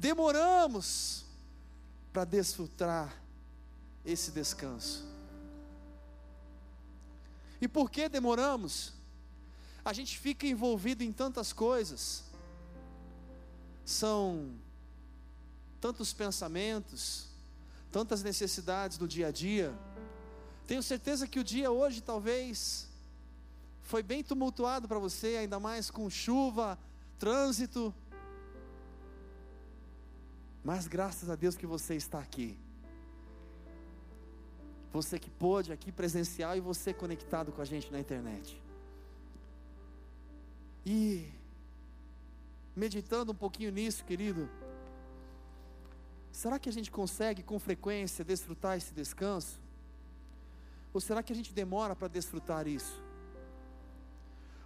demoramos para desfrutar esse descanso. E por que demoramos? A gente fica envolvido em tantas coisas, são tantos pensamentos, tantas necessidades do dia a dia. Tenho certeza que o dia hoje talvez foi bem tumultuado para você, ainda mais com chuva, trânsito. Mas graças a Deus que você está aqui. Você que pôde aqui presencial e você conectado com a gente na internet. E meditando um pouquinho nisso, querido, será que a gente consegue com frequência desfrutar esse descanso? Ou será que a gente demora para desfrutar isso?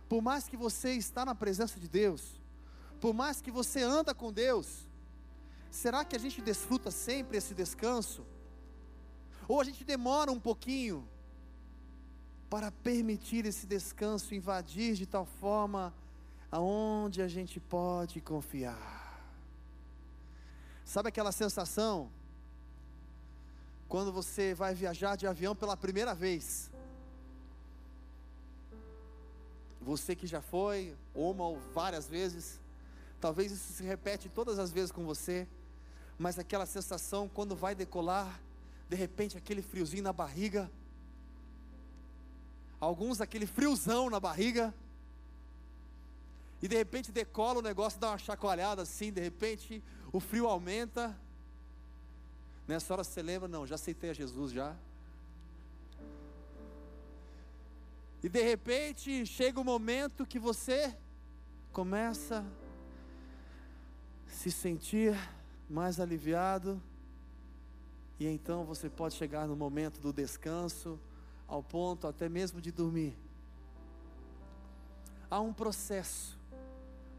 Por mais que você está na presença de Deus, por mais que você anda com Deus, será que a gente desfruta sempre esse descanso? Ou a gente demora um pouquinho para permitir esse descanso invadir de tal forma aonde a gente pode confiar? Sabe aquela sensação quando você vai viajar de avião pela primeira vez? Você que já foi uma ou várias vezes, talvez isso se repete todas as vezes com você, mas aquela sensação quando vai decolar, de repente aquele friozinho na barriga, alguns aquele friozão na barriga, e de repente decola o negócio, dá uma chacoalhada assim, de repente o frio aumenta. Nessa hora você lembra, não, já aceitei a Jesus já. E de repente chega o momento que você começa a se sentir mais aliviado e então você pode chegar no momento do descanso, ao ponto até mesmo de dormir. Há um processo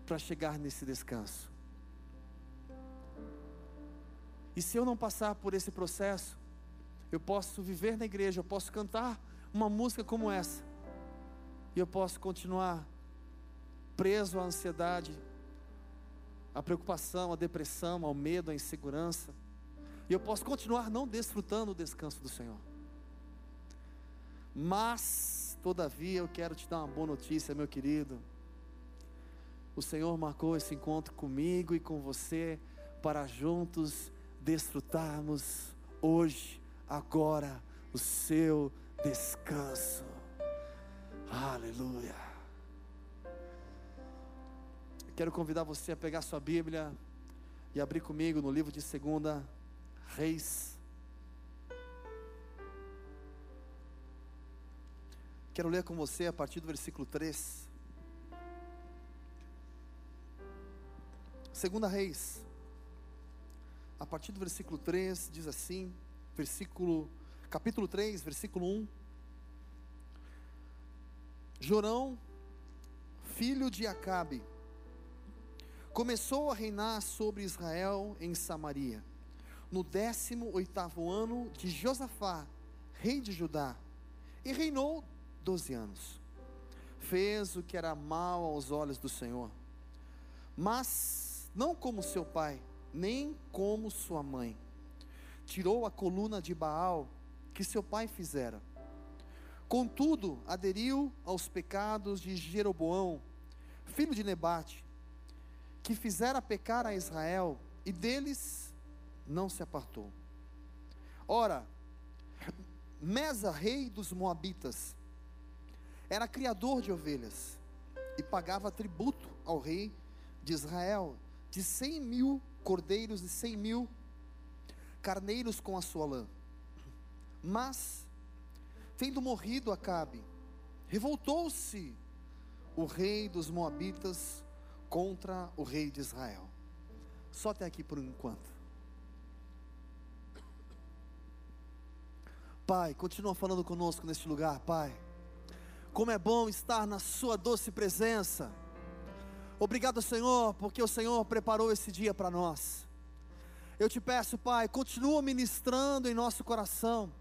para chegar nesse descanso. E se eu não passar por esse processo, eu posso viver na igreja, eu posso cantar uma música como essa, e eu posso continuar preso à ansiedade, à preocupação, à depressão, ao medo, à insegurança. E eu posso continuar não desfrutando o descanso do Senhor. Mas, todavia, eu quero te dar uma boa notícia, meu querido. O Senhor marcou esse encontro comigo e com você para juntos desfrutarmos hoje, agora, o seu descanso. Aleluia. Quero convidar você a pegar sua Bíblia e abrir comigo no livro de segunda Reis. Quero ler com você a partir do versículo 3. Segunda Reis, a partir do versículo 3, diz assim, versículo, capítulo 3, versículo 1. Jorão, filho de Acabe, começou a reinar sobre Israel em Samaria no décimo oitavo ano de Josafá, rei de Judá, e reinou doze anos. Fez o que era mal aos olhos do Senhor, mas não como seu pai, nem como sua mãe. Tirou a coluna de Baal que seu pai fizera. Contudo, aderiu aos pecados de Jeroboão, filho de Nebate, que fizera pecar a Israel, e deles não se apartou. Ora, Mesa, rei dos Moabitas, era criador de ovelhas e pagava tributo ao rei de Israel de cem mil cordeiros e cem mil carneiros com a sua lã. Mas, tendo morrido Acabe, revoltou-se o rei dos Moabitas contra o rei de Israel. Só até aqui por enquanto. Pai, continua falando conosco neste lugar, Pai. Como é bom estar na Sua doce presença. Obrigado, Senhor, porque o Senhor preparou esse dia para nós. Eu te peço, Pai, continua ministrando em nosso coração,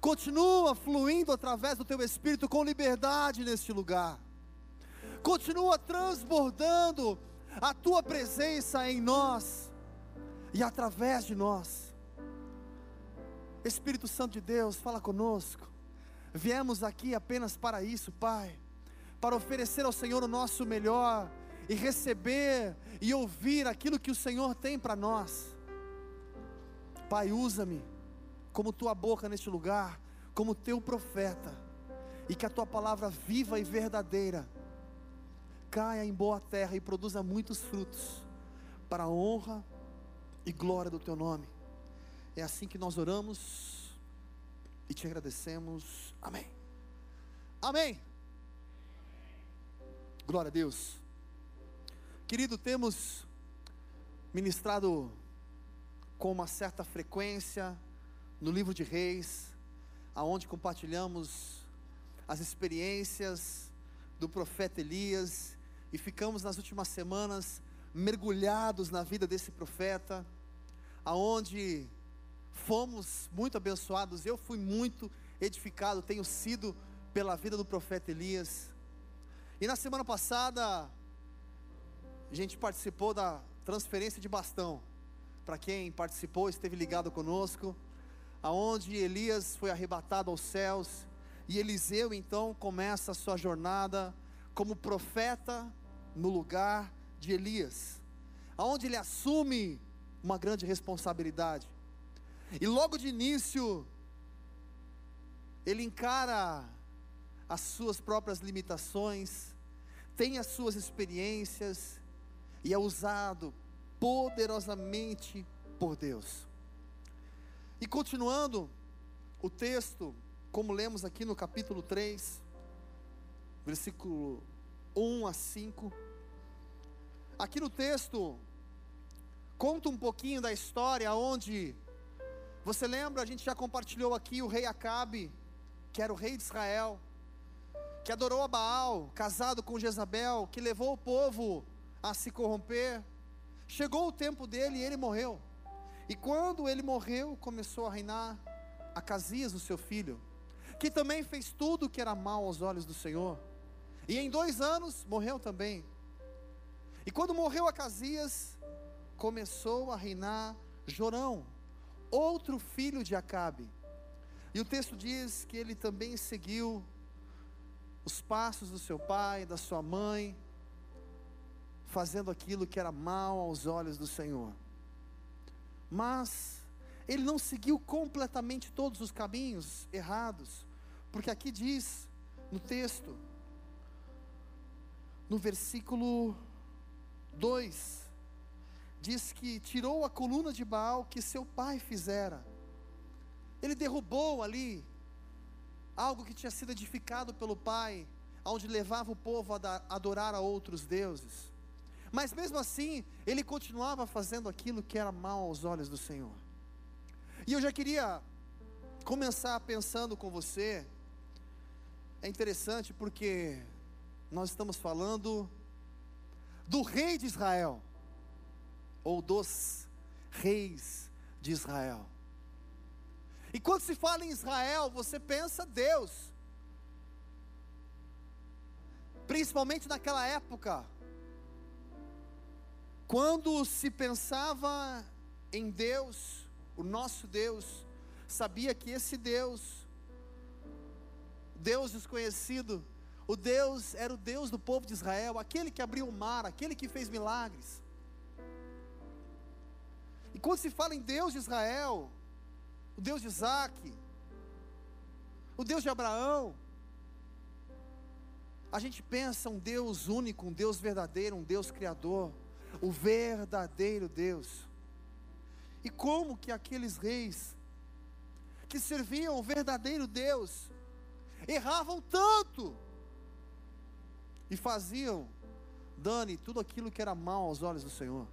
continua fluindo através do Teu Espírito com liberdade neste lugar, continua transbordando a Tua presença em nós, e através de nós. Espírito Santo de Deus, fala conosco. Viemos aqui apenas para isso, Pai, para oferecer ao Senhor o nosso melhor e receber e ouvir aquilo que o Senhor tem para nós. Pai, usa-me como tua boca neste lugar, como teu profeta, e que a tua palavra viva e verdadeira caia em boa terra e produza muitos frutos, para a honra e glória do teu nome. É assim que nós oramos e te agradecemos. Amém. Amém. Glória a Deus. Querido, temos ministrado com uma certa frequência no livro de Reis, aonde compartilhamos as experiências do profeta Elias e ficamos nas últimas semanas mergulhados na vida desse profeta, aonde fomos muito abençoados. Eu fui muito edificado, tenho sido pela vida do profeta Elias. E na semana passada a gente participou da transferência de bastão. Para quem participou, esteve ligado conosco, aonde Elias foi arrebatado aos céus e Eliseu então começa a sua jornada como profeta no lugar de Elias, aonde ele assume uma grande responsabilidade. E logo de início ele encara as suas próprias limitações, tem as suas experiências, e é usado poderosamente por Deus. E continuando o texto, como lemos aqui no capítulo 3, versículo 1 a 5. Aqui no texto, conta um pouquinho da história onde, você lembra, a gente já compartilhou aqui o rei Acabe, que era o rei de Israel, que adorou a Baal, casado com Jezabel, que levou o povo a se corromper. Chegou o tempo dele e ele morreu. E quando ele morreu, começou a reinar Acasias, o seu filho, que também fez tudo que era mal aos olhos do Senhor. E em dois anos morreu também. E quando morreu Acasias, começou a reinar Jorão, outro filho de Acabe. E o texto diz que ele também seguiu os passos do seu pai, da sua mãe, fazendo aquilo que era mal aos olhos do Senhor. Mas ele não seguiu completamente todos os caminhos errados, porque aqui diz no texto, no versículo 2, diz que tirou a coluna de Baal que seu pai fizera. Ele derrubou ali algo que tinha sido edificado pelo pai, onde levava o povo a adorar a outros deuses. Mas mesmo assim, ele continuava fazendo aquilo que era mal aos olhos do Senhor. E eu já queria começar pensando com você. É interessante porque nós estamos falando do rei de Israel, ou dos reis de Israel. E quando se fala em Israel, você pensa Deus. Principalmente naquela época, quando se pensava em Deus, o nosso Deus, sabia que esse Deus, Deus desconhecido, o Deus era o Deus do povo de Israel, aquele que abriu o mar, aquele que fez milagres. E quando se fala em Deus de Israel, o Deus de Isaac, o Deus de Abraão, a gente pensa um Deus único, um Deus verdadeiro, um Deus criador o verdadeiro Deus. E como que aqueles reis que serviam o verdadeiro Deus erravam tanto e faziam, Dani, tudo aquilo que era mal aos olhos do Senhor.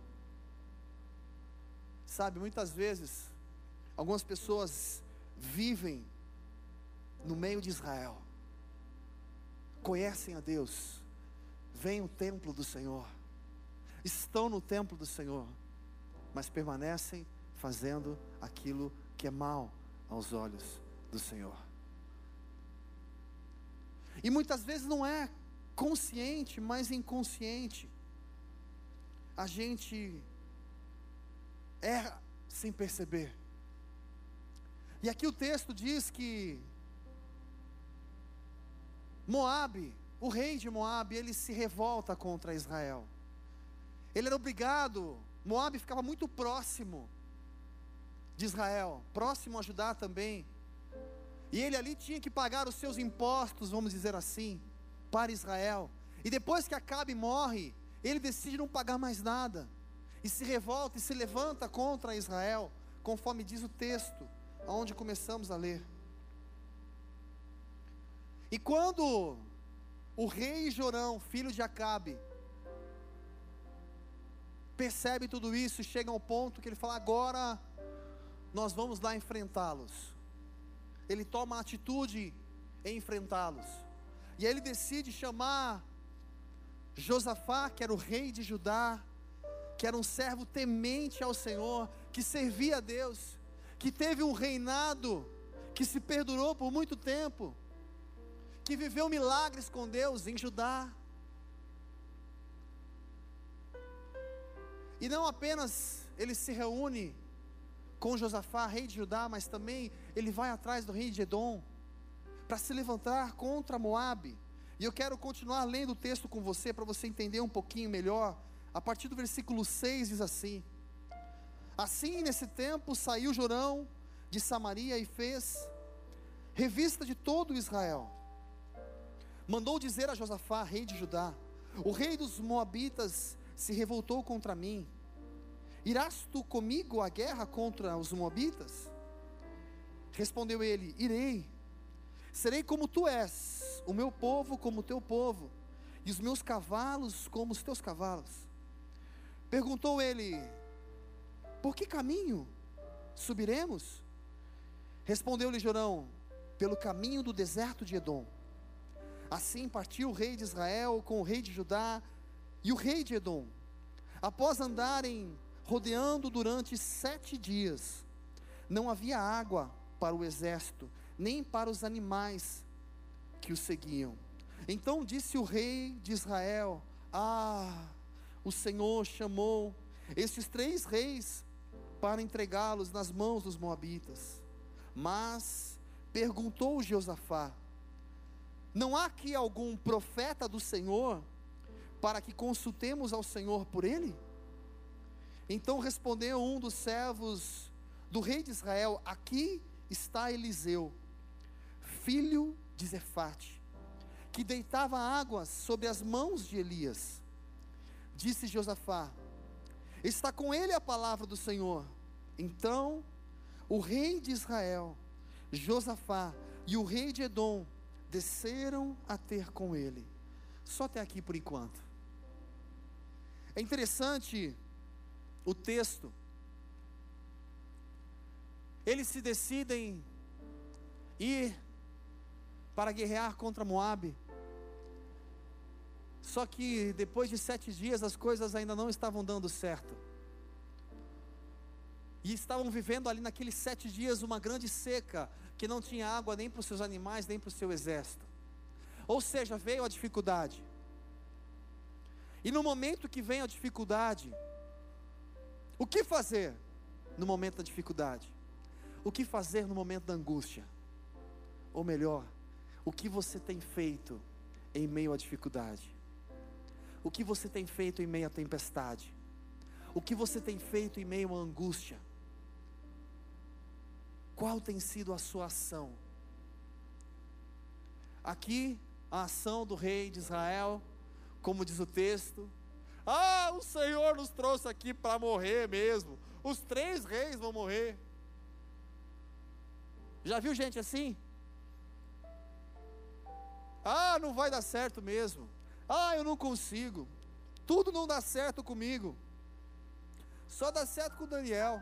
Sabe, muitas vezes, algumas pessoas vivem no meio de Israel, conhecem a Deus, vem o templo do Senhor, estão no templo do Senhor, mas permanecem fazendo aquilo que é mal aos olhos do Senhor. E muitas vezes não é consciente, mas inconsciente. A gente erra sem perceber. E aqui o texto diz que Moabe, o rei de Moabe, ele se revolta contra Israel. Ele era obrigado, Moabe ficava muito próximo de Israel, próximo a Judá também. E ele ali tinha que pagar os seus impostos, vamos dizer assim, para Israel. E depois que Acabe morre, ele decide não pagar mais nada. E se revolta e se levanta contra Israel, conforme diz o texto, aonde começamos a ler. E quando o rei Jorão, filho de Acabe, percebe tudo isso, chega ao ponto que ele fala: agora nós vamos lá enfrentá-los. Ele toma a atitude em enfrentá-los. E aí ele decide chamar Josafá, que era o rei de Judá, que era um servo temente ao Senhor, que servia a Deus, que teve um reinado que se perdurou por muito tempo, que viveu milagres com Deus em Judá. E não apenas ele se reúne com Josafá, rei de Judá, mas também ele vai atrás do rei de Edom para se levantar contra Moabe. E eu quero continuar lendo o texto com você para você entender um pouquinho melhor. A partir do versículo 6 diz assim: Assim nesse tempo saiu Jorão de Samaria e fez revista de todo Israel. Mandou dizer a Josafá, rei de Judá: O rei dos Moabitas se revoltou contra mim Irás tu comigo à guerra contra os Moabitas? Respondeu ele: Irei. Serei como tu és, o meu povo como o teu povo, e os meus cavalos como os teus cavalos. Perguntou ele: Por que caminho subiremos? Respondeu-lhe Jorão: Pelo caminho do deserto de Edom. Assim partiu o rei de Israel com o rei de Judá e o rei de Edom. Após andarem rodeando durante sete dias. Não havia água para o exército, nem para os animais que o seguiam. Então disse o rei de Israel: Ah, o Senhor chamou esses três reis para entregá-los nas mãos dos moabitas. Mas perguntou Josafá: Não há aqui algum profeta do Senhor para que consultemos ao Senhor por ele? Então respondeu um dos servos do rei de Israel: Aqui está Eliseu, filho de Zefate, que deitava águas sobre as mãos de Elias. Disse Josafá: Está com ele a palavra do Senhor. Então o rei de Israel, Josafá e o rei de Edom desceram a ter com ele. Só até aqui por enquanto. É interessante o texto, eles se decidem ir para guerrear contra Moabe. Só que depois de sete dias as coisas ainda não estavam dando certo. E estavam vivendo ali naqueles sete dias uma grande seca, que não tinha água nem para os seus animais, nem para o seu exército. Ou seja, veio a dificuldade. E no momento que vem a dificuldade, o que fazer no momento da dificuldade? O que fazer no momento da angústia? Ou melhor, o que você tem feito em meio à dificuldade? O que você tem feito em meio à tempestade? O que você tem feito em meio à angústia? Qual tem sido a sua ação? Aqui, a ação do rei de Israel, como diz o texto, ah, o Senhor nos trouxe aqui para morrer mesmo. Os três reis vão morrer. Já viu gente assim? Ah, não vai dar certo mesmo. Ah, eu não consigo. Tudo não dá certo comigo. Só dá certo com Daniel.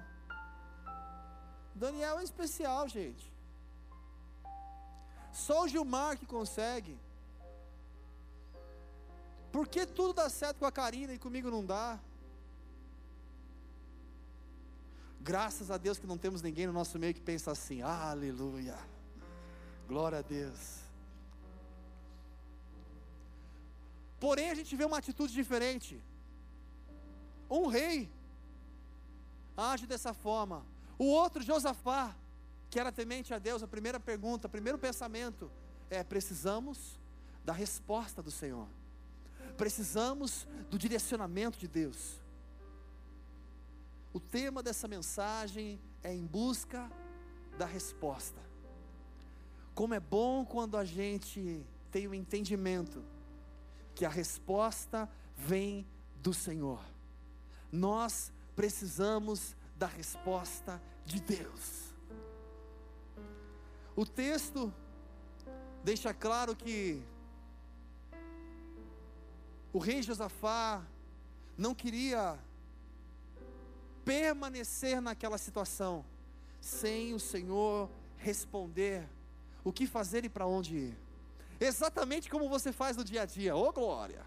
Daniel é especial, gente. Só o Gilmar que consegue. Por que tudo dá certo com a Karina e comigo não dá? Graças a Deus que não temos ninguém no nosso meio que pensa assim, aleluia, glória a Deus. Porém, a gente vê uma atitude diferente. Um rei, age dessa forma. O outro, Josafá, que era temente a Deus, a primeira pergunta, o primeiro pensamento é: precisamos da resposta do Senhor, precisamos do direcionamento de Deus. O tema dessa mensagem é em busca da resposta. Como é bom quando a gente tem o um entendimento que a resposta vem do Senhor. Nós precisamos da resposta de Deus. O texto deixa claro que o rei Josafá não queria permanecer naquela situação sem o Senhor responder o que fazer e para onde ir. Exatamente como você faz no dia a dia, ô oh, glória!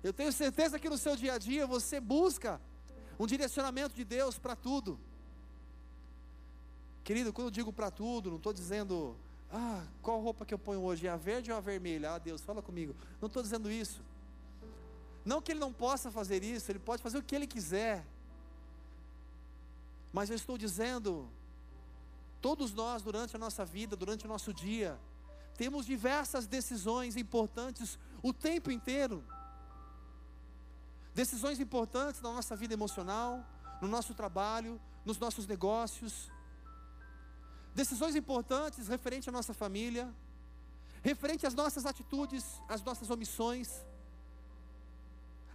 Eu tenho certeza que no seu dia a dia você busca um direcionamento de Deus para tudo. Querido, quando eu digo para tudo, não estou dizendo, ah, qual roupa que eu ponho hoje? É a verde ou a vermelha? Ah, Deus, fala comigo. Não estou dizendo isso. Não que ele não possa fazer isso, ele pode fazer o que ele quiser. Mas eu estou dizendo, todos nós, durante a nossa vida, durante o nosso dia, temos diversas decisões importantes o tempo inteiro. Decisões importantes na nossa vida emocional, no nosso trabalho, nos nossos negócios. Decisões importantes referente à nossa família, referente às nossas atitudes, às nossas omissões,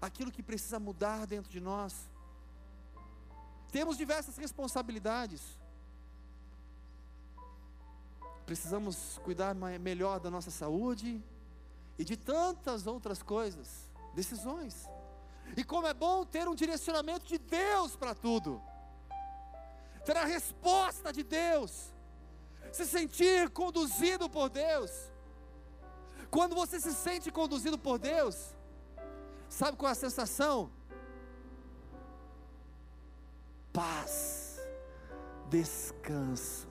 aquilo que precisa mudar dentro de nós. Temos diversas responsabilidades. Precisamos cuidar melhor da nossa saúde e de tantas outras coisas, decisões. E como é bom ter um direcionamento de Deus para tudo, ter a resposta de Deus, se sentir conduzido por Deus. Quando você se sente conduzido por Deus, sabe qual é a sensação? Paz, descanso.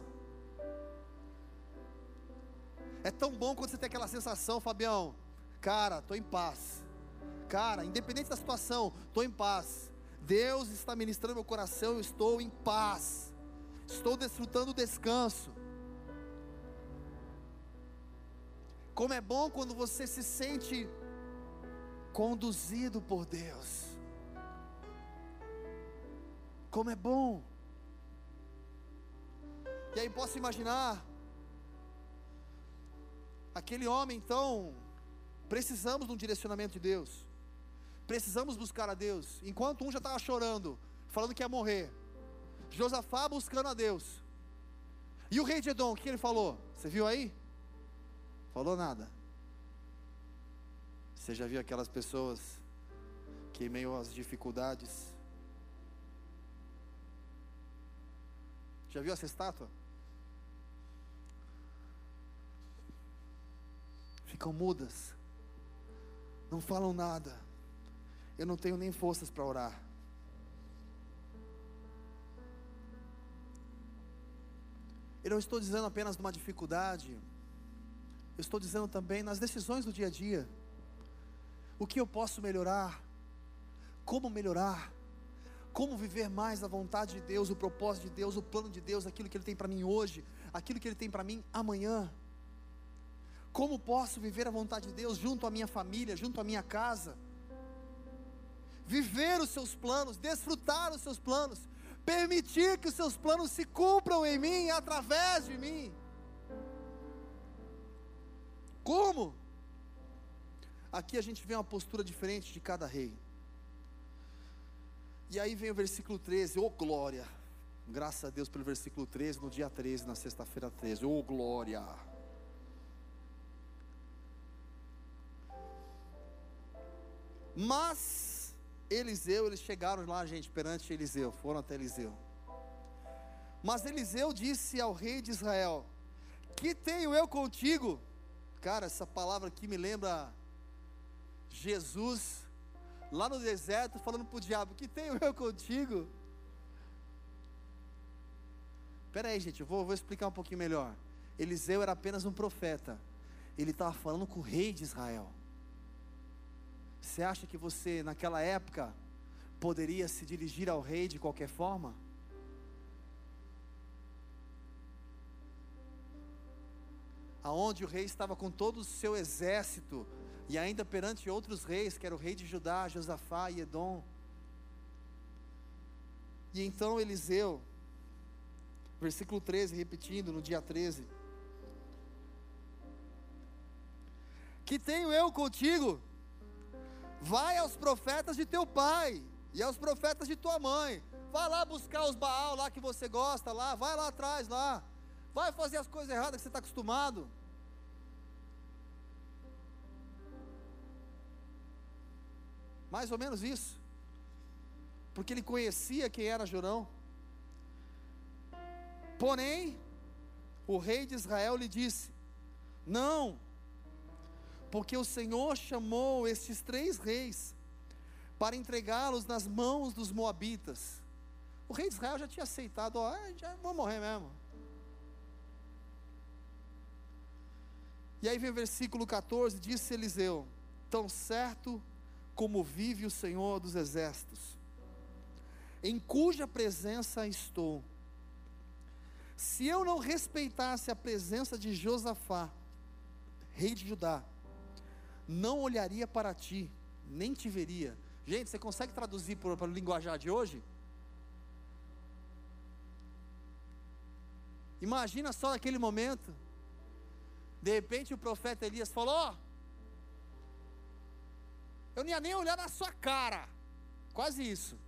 É tão bom quando você tem aquela sensação, Fabião, cara, estou em paz Cara, independente da situação, estou em paz. Deus está ministrando meu coração, eu estou em paz. Estou desfrutando o descanso. Como é bom quando você se sente conduzido por Deus. Como é bom. E aí posso imaginar aquele homem então, precisamos de um direcionamento de Deus. Precisamos buscar a Deus. Enquanto um já estava chorando, falando que ia morrer. Josafá buscando a Deus. E o rei de Edom, o que ele falou? Você viu aí? Falou nada. Você já viu aquelas pessoas que, em meio às dificuldades, já viu essa estátua? Ficam mudas, não falam nada eu não tenho nem forças para orar. Eu não estou dizendo apenas de uma dificuldade, eu estou dizendo também nas decisões do dia a dia. O que eu posso melhorar? Como melhorar? Como viver mais a vontade de Deus, o propósito de Deus, o plano de Deus, aquilo que Ele tem para mim hoje, aquilo que Ele tem para mim amanhã? Como posso viver a vontade de Deus junto à minha família, junto à minha casa? viver os seus planos, desfrutar os seus planos, permitir que os seus planos se cumpram em mim através de mim. Como? Aqui a gente vê uma postura diferente de cada rei. E aí vem o versículo 13, ô oh, glória. Graças a Deus pelo versículo 13, no dia 13, na sexta-feira 13, ô oh, glória. Mas Eliseu, eles chegaram lá, gente, perante Eliseu, foram até Eliseu. Mas Eliseu disse ao rei de Israel: Que tenho eu contigo? Cara, essa palavra aqui me lembra Jesus lá no deserto falando para o diabo: Que tenho eu contigo? Espera aí, gente, eu vou, vou explicar um pouquinho melhor. Eliseu era apenas um profeta, ele estava falando com o rei de Israel. Você acha que você, naquela época, poderia se dirigir ao rei de qualquer forma? Aonde o rei estava com todo o seu exército, e ainda perante outros reis, que era o rei de Judá, Josafá e Edom. E então Eliseu, versículo 13, repetindo no dia 13: Que tenho eu contigo? Vai aos profetas de teu pai e aos profetas de tua mãe. Vai lá buscar os Baal lá que você gosta lá, vai lá atrás lá. Vai fazer as coisas erradas que você está acostumado. Mais ou menos isso. Porque ele conhecia quem era Jorão. Porém, o rei de Israel lhe disse: Não, porque o Senhor chamou estes três reis para entregá-los nas mãos dos moabitas. O rei de Israel já tinha aceitado, ó, já vou morrer mesmo. E aí vem o versículo 14, disse Eliseu: Tão certo como vive o Senhor dos exércitos, em cuja presença estou. Se eu não respeitasse a presença de Josafá, rei de Judá, não olharia para ti, nem te veria. Gente, você consegue traduzir para o linguajar de hoje? Imagina só naquele momento. De repente o profeta Elias falou: Ó, eu não ia nem olhar na sua cara. Quase isso.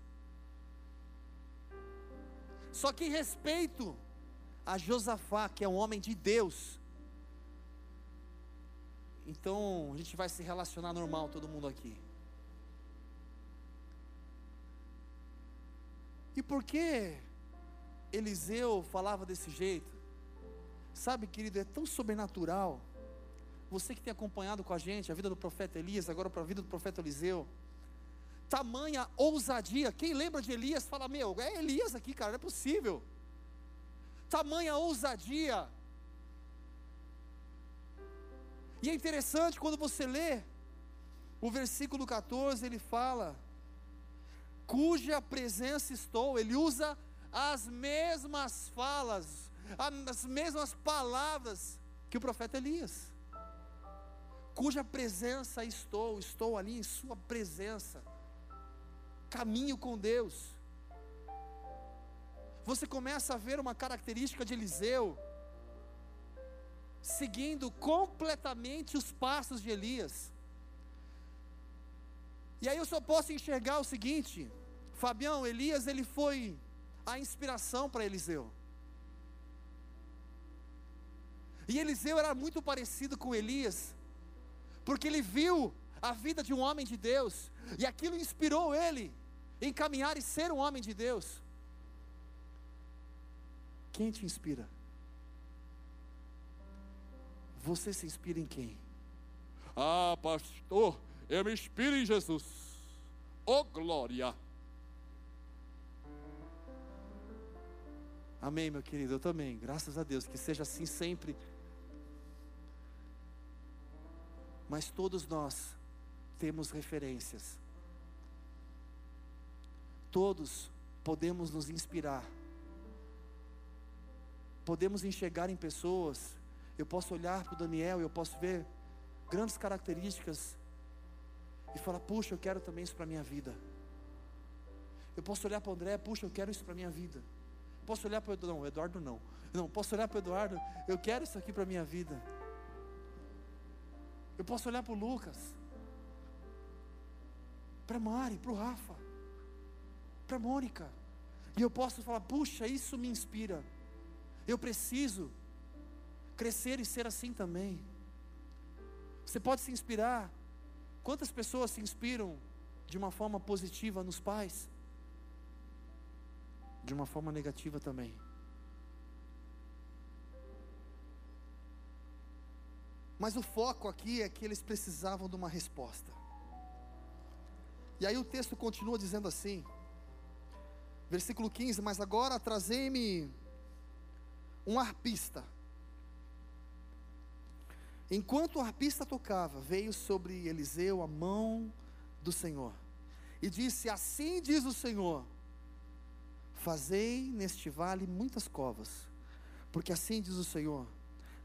Só que respeito a Josafá, que é um homem de Deus. Então a gente vai se relacionar normal, todo mundo aqui. E por que Eliseu falava desse jeito? Sabe, querido, é tão sobrenatural você que tem acompanhado com a gente a vida do profeta Elias, agora para a vida do profeta Eliseu. Tamanha ousadia. Quem lembra de Elias fala: Meu, é Elias aqui, cara, não é possível. Tamanha ousadia. E é interessante quando você lê o versículo 14, ele fala: Cuja presença estou. Ele usa as mesmas falas, as mesmas palavras que o profeta Elias cuja presença estou, estou ali em Sua presença, caminho com Deus. Você começa a ver uma característica de Eliseu, seguindo completamente os passos de Elias. E aí eu só posso enxergar o seguinte, Fabião, Elias ele foi a inspiração para Eliseu. E Eliseu era muito parecido com Elias, porque ele viu a vida de um homem de Deus, e aquilo inspirou ele em caminhar e ser um homem de Deus. Quem te inspira? Você se inspira em quem? Ah, pastor, eu me inspiro em Jesus. Oh glória! Amém, meu querido, eu também. Graças a Deus, que seja assim sempre mas todos nós temos referências. Todos podemos nos inspirar. Podemos enxergar em pessoas. Eu posso olhar para o Daniel, eu posso ver grandes características e falar: puxa, eu quero também isso para a minha vida. Eu posso olhar para o André, puxa, eu quero isso para a minha vida. Posso olhar para o Eduardo, não, Eduardo não. Não, posso olhar para o Eduardo, eu quero isso aqui para a minha vida. Eu posso olhar para o Lucas, para a Mari, para o Rafa, para a Mônica, e eu posso falar: puxa, isso me inspira. Eu preciso crescer e ser assim também. Você pode se inspirar. Quantas pessoas se inspiram de uma forma positiva nos pais? De uma forma negativa também. Mas o foco aqui é que eles precisavam de uma resposta. E aí o texto continua dizendo assim, versículo 15: Mas agora trazei-me um arpista. Enquanto o arpista tocava, veio sobre Eliseu a mão do Senhor. e disse: Assim diz o Senhor: Fazei neste vale muitas covas, porque assim diz o Senhor: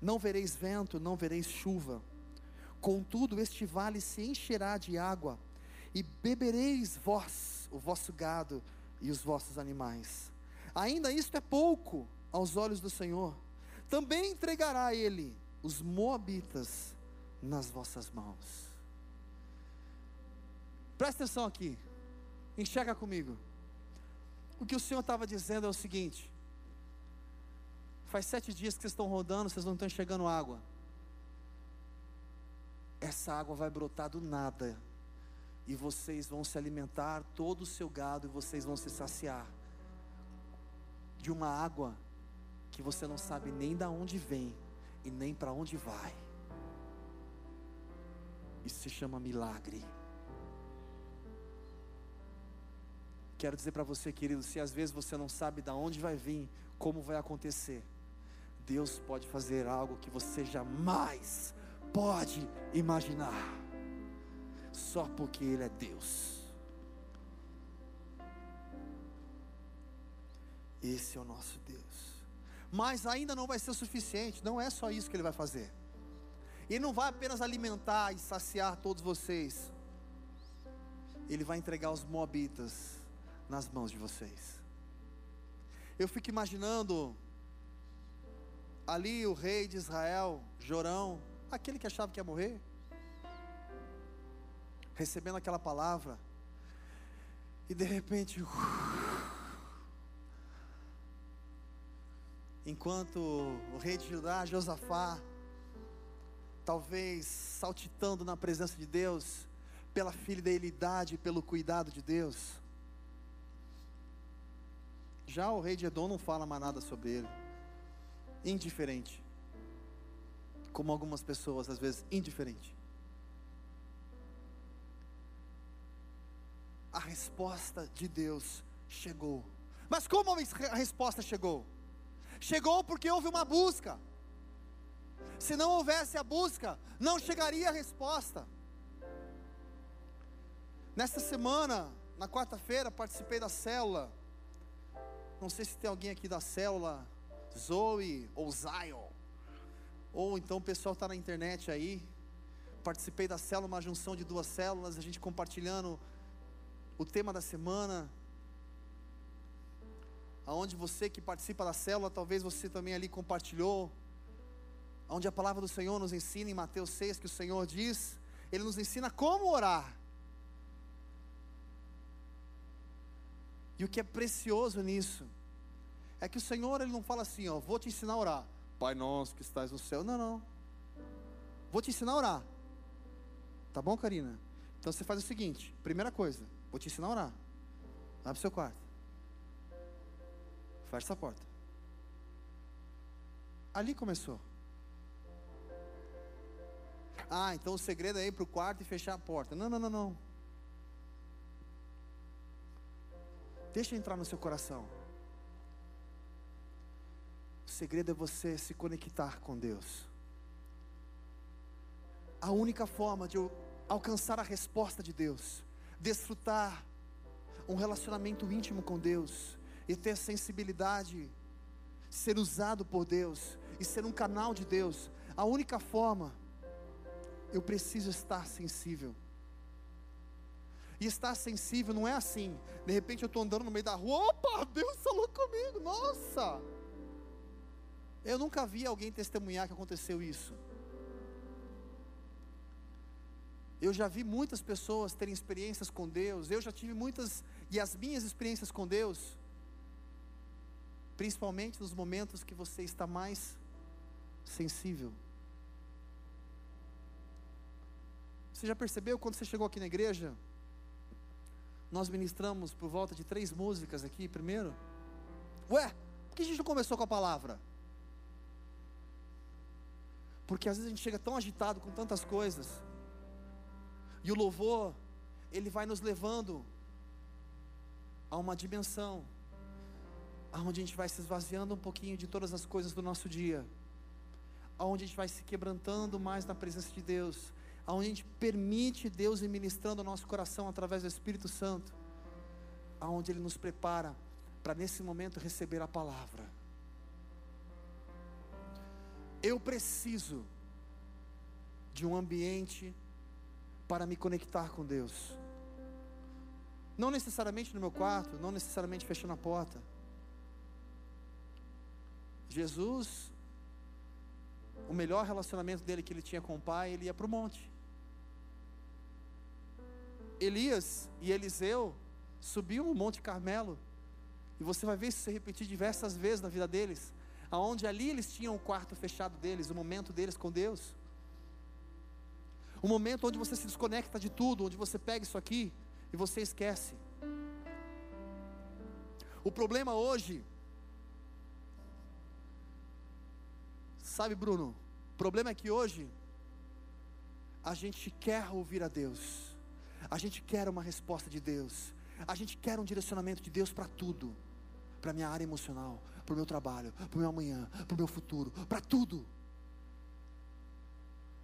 Não vereis vento, não vereis chuva. Contudo, este vale se encherá de água, e bebereis vós, o vosso gado e os vossos animais. Ainda isto é pouco aos olhos do Senhor. Também entregará ele os moabitas nas vossas mãos. Presta atenção aqui. Enxerga comigo. O que o Senhor estava dizendo é o seguinte: faz sete dias que vocês estão rodando, vocês não estão enxergando água. Essa água vai brotar do nada, e vocês vão se alimentar, todo o seu gado, e vocês vão se saciar de uma água que você não sabe nem da onde vem e nem para onde vai. Isso se chama milagre. Quero dizer para você, querido, se às vezes você não sabe de onde vai vir, como vai acontecer, Deus pode fazer algo que você jamais pode imaginar, só porque Ele é Deus. Esse é o nosso Deus. Mas ainda não vai ser suficiente, não é só isso que Ele vai fazer. Ele não vai apenas alimentar e saciar todos vocês, Ele vai entregar os Moabitas nas mãos de vocês. Eu fico imaginando ali o rei de Israel, Jorão, aquele que achava que ia morrer, recebendo aquela palavra, e de repente, enquanto o rei de Judá, Josafá, talvez saltitando na presença de Deus, pela fidelidade, pelo cuidado de Deus, já o rei de Edom não fala mais nada sobre ele. Indiferente. Como algumas pessoas, às vezes, indiferente. A resposta de Deus chegou. Mas como a resposta chegou? Chegou porque houve uma busca. Se não houvesse a busca, não chegaria a resposta. Nesta semana, na quarta-feira, participei da célula não sei se tem alguém aqui da célula Zoe ou Zion. Ou então o pessoal está na internet aí. Participei da célula, uma junção de duas células, a gente compartilhando o tema da semana. Aonde você que participa da célula, talvez você também ali compartilhou. Onde a palavra do Senhor nos ensina em Mateus 6 que o Senhor diz, ele nos ensina como orar. E o que é precioso nisso é que o Senhor ele não fala assim, ó, vou te ensinar a orar. Pai nosso que estás no céu. Não, não. Vou te ensinar a orar. Tá bom, Karina? Então você faz o seguinte, primeira coisa, vou te ensinar a orar. Abre seu quarto. Fecha essa porta. Ali começou. Ah, então o segredo é ir para o quarto e fechar a porta. Não, não, não, não. Deixa entrar no seu coração. O segredo é você se conectar com Deus. A única forma de eu alcançar a resposta de Deus, desfrutar um relacionamento íntimo com Deus e ter sensibilidade, ser usado por Deus e ser um canal de Deus, a única forma, eu preciso estar sensível. E estar sensível não é assim. De repente eu estou andando no meio da rua, opa, Deus falou comigo, nossa. Eu nunca vi alguém testemunhar que aconteceu isso. Eu já vi muitas pessoas terem experiências com Deus, eu já tive muitas, e as minhas experiências com Deus, principalmente nos momentos que você está mais sensível. Você já percebeu quando você chegou aqui na igreja? Nós ministramos por volta de três músicas aqui primeiro. Ué, por que a gente não começou com a palavra? Porque às vezes a gente chega tão agitado com tantas coisas. E o louvor, ele vai nos levando a uma dimensão aonde a gente vai se esvaziando um pouquinho de todas as coisas do nosso dia. Aonde a gente vai se quebrantando mais na presença de Deus, aonde a gente permite Deus ir ministrando o nosso coração através do Espírito Santo, aonde Ele nos prepara para nesse momento receber a palavra. Eu preciso de um ambiente para me conectar com Deus. Não necessariamente no meu quarto, não necessariamente fechando a porta. Jesus, o melhor relacionamento dele que ele tinha com o Pai, ele ia para o monte. Elias e Eliseu subiam o Monte Carmelo, e você vai ver isso se repetir diversas vezes na vida deles, aonde ali eles tinham o quarto fechado deles, o momento deles com Deus. O momento onde você se desconecta de tudo, onde você pega isso aqui e você esquece. O problema hoje, sabe, Bruno? O problema é que hoje a gente quer ouvir a Deus, a gente quer uma resposta de Deus, a gente quer um direcionamento de Deus para tudo, para minha área emocional, para o meu trabalho, para o meu amanhã, para o meu futuro, para tudo.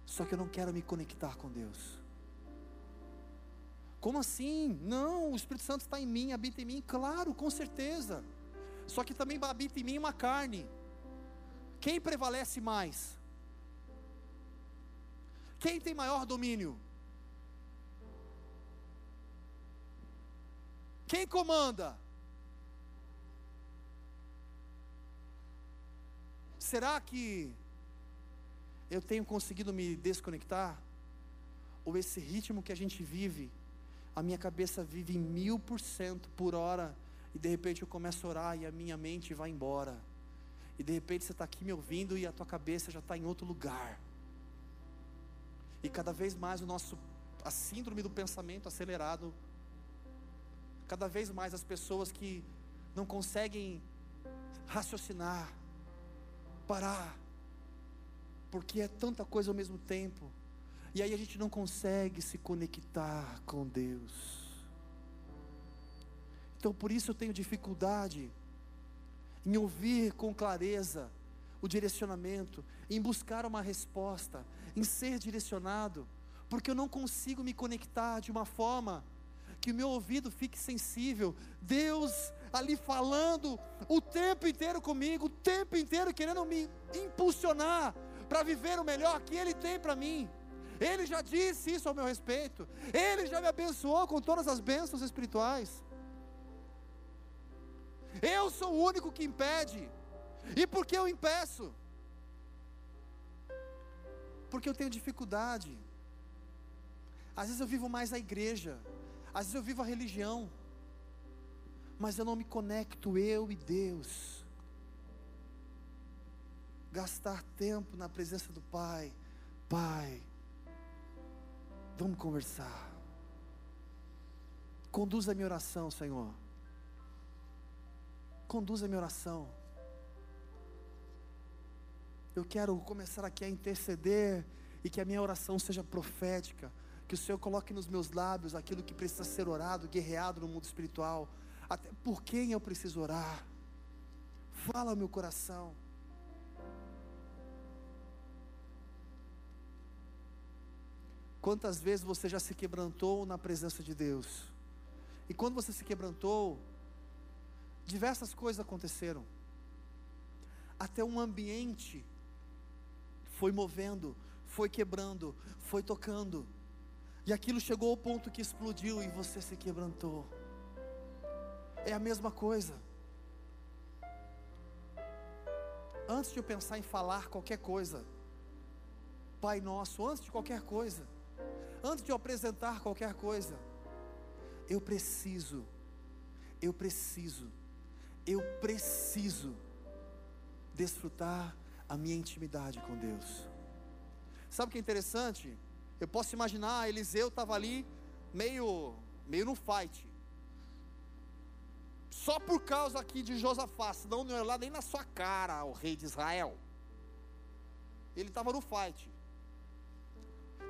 Só que eu não quero me conectar com Deus. Como assim? Não, o Espírito Santo está em mim, habita em mim, claro, com certeza. Só que também habita em mim uma carne. Quem prevalece mais? Quem tem maior domínio? Quem comanda? Será que eu tenho conseguido me desconectar? Ou esse ritmo que a gente vive, a minha cabeça vive em mil por cento por hora, e de repente eu começo a orar e a minha mente vai embora, e de repente você está aqui me ouvindo e a tua cabeça já está em outro lugar, e cada vez mais o nosso, a síndrome do pensamento acelerado, cada vez mais as pessoas que não conseguem raciocinar, parar, porque é tanta coisa ao mesmo tempo. E aí a gente não consegue se conectar com Deus. Então por isso eu tenho dificuldade em ouvir com clareza o direcionamento, em buscar uma resposta, em ser direcionado, porque eu não consigo me conectar de uma forma que o meu ouvido fique sensível. Deus ali falando o tempo inteiro comigo, o tempo inteiro querendo me impulsionar para viver o melhor que Ele tem para mim. Ele já disse isso ao meu respeito. Ele já me abençoou com todas as bênçãos espirituais. Eu sou o único que impede. E por que eu impeço? Porque eu tenho dificuldade. Às vezes eu vivo mais a igreja. Às vezes eu vivo a religião. Mas eu não me conecto eu e Deus gastar tempo na presença do Pai. Pai, vamos conversar. Conduza a minha oração, Senhor. Conduza a minha oração. Eu quero começar aqui a interceder e que a minha oração seja profética. Que o Senhor coloque nos meus lábios aquilo que precisa ser orado, guerreado no mundo espiritual. Até por quem eu preciso orar. Fala ao meu coração. Quantas vezes você já se quebrantou na presença de Deus? E quando você se quebrantou, diversas coisas aconteceram. Até um ambiente foi movendo, foi quebrando, foi tocando. E aquilo chegou ao ponto que explodiu e você se quebrantou. É a mesma coisa. Antes de eu pensar em falar qualquer coisa, Pai Nosso, antes de qualquer coisa, antes de eu apresentar qualquer coisa, eu preciso, eu preciso, eu preciso desfrutar a minha intimidade com Deus. Sabe o que é interessante? Eu posso imaginar, Eliseu estava ali, meio, meio no fight. Só por causa aqui de Josafá, senão não ia lá nem na sua cara, o rei de Israel. Ele estava no fight.